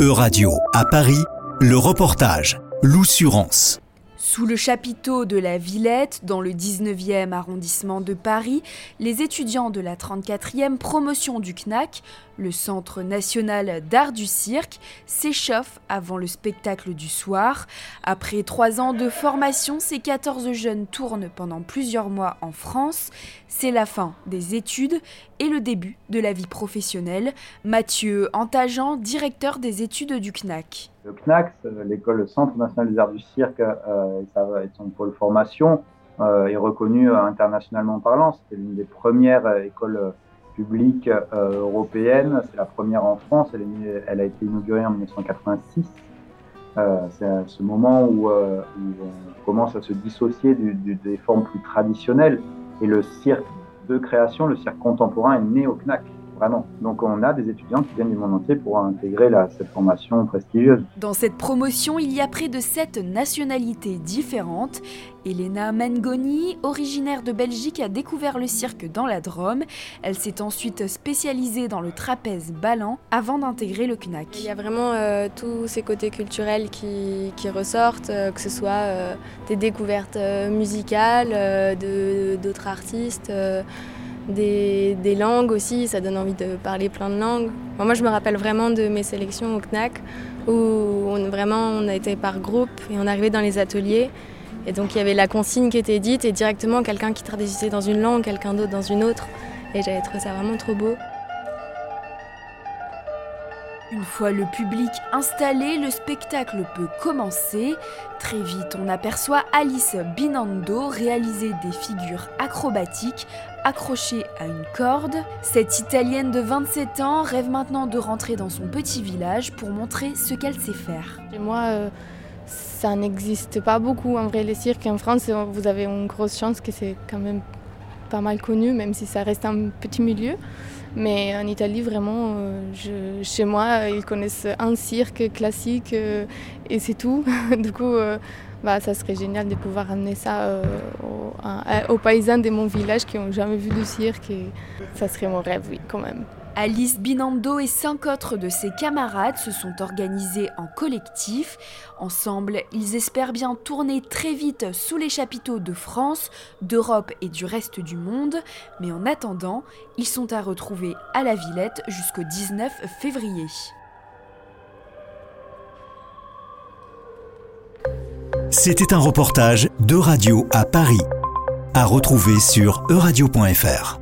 E-Radio, à Paris, le reportage, l'Oussurance. Sous le chapiteau de la Villette, dans le 19e arrondissement de Paris, les étudiants de la 34e promotion du CNAC, le Centre national d'art du cirque, s'échauffent avant le spectacle du soir. Après trois ans de formation, ces 14 jeunes tournent pendant plusieurs mois en France. C'est la fin des études et le début de la vie professionnelle. Mathieu Antageant, directeur des études du CNAC. Le CNAC, l'école Centre national des arts du cirque, euh, et son pôle formation, euh, est reconnu internationalement parlant. C'était l'une des premières écoles publiques européennes. C'est la première en France. Elle, a été inaugurée en 1986. Euh, c'est ce moment où, on commence à se dissocier des formes plus traditionnelles. Et le cirque de création, le cirque contemporain est né au CNAC. Vraiment. Donc on a des étudiants qui viennent du monde entier pour intégrer cette formation prestigieuse. Dans cette promotion, il y a près de sept nationalités différentes. Elena Mengoni, originaire de Belgique, a découvert le cirque dans la Drôme. Elle s'est ensuite spécialisée dans le trapèze ballant avant d'intégrer le CNAC. Il y a vraiment euh, tous ces côtés culturels qui, ressortent, euh, que ce soit euh, des découvertes musicales, d'autres artistes des, langues aussi, ça donne envie de parler plein de langues. moi, je me rappelle vraiment de mes sélections au CNAC, où on, vraiment on a été par groupe et on arrivait dans les ateliers. Et donc il y avait la consigne qui était dite et directement quelqu'un qui traduisait dans une langue, quelqu'un d'autre dans une autre. Et j'avais trouvé ça vraiment trop beau. Une fois le public installé, le spectacle peut commencer. Très vite, on aperçoit Alice Binando réaliser des figures acrobatiques accrochées à une corde. Cette Italienne de 27 ans rêve maintenant de rentrer dans son petit village pour montrer ce qu'elle sait faire. Moi, euh, ça n'existe pas beaucoup en vrai les cirques en France. Vous avez une grosse chance que c'est quand même pas mal connu, même si ça reste un petit milieu. Mais en Italie, vraiment, euh, chez moi, ils connaissent un cirque classique euh, et c'est tout. du coup, euh, bah, ça serait génial de pouvoir amener ça aux, paysans de mon village qui n'ont jamais vu de cirque. Et ça serait mon rêve, oui, quand même. Alice Binando et cinq autres de ses camarades se sont organisés en collectif. Ensemble, ils espèrent bien tourner très vite sous les chapiteaux de France, d'Europe et du reste du monde. Mais en attendant, ils sont à retrouver à la Villette jusqu'au 19 février. C'était un reportage de Radio à Paris, à retrouver sur euradio.fr.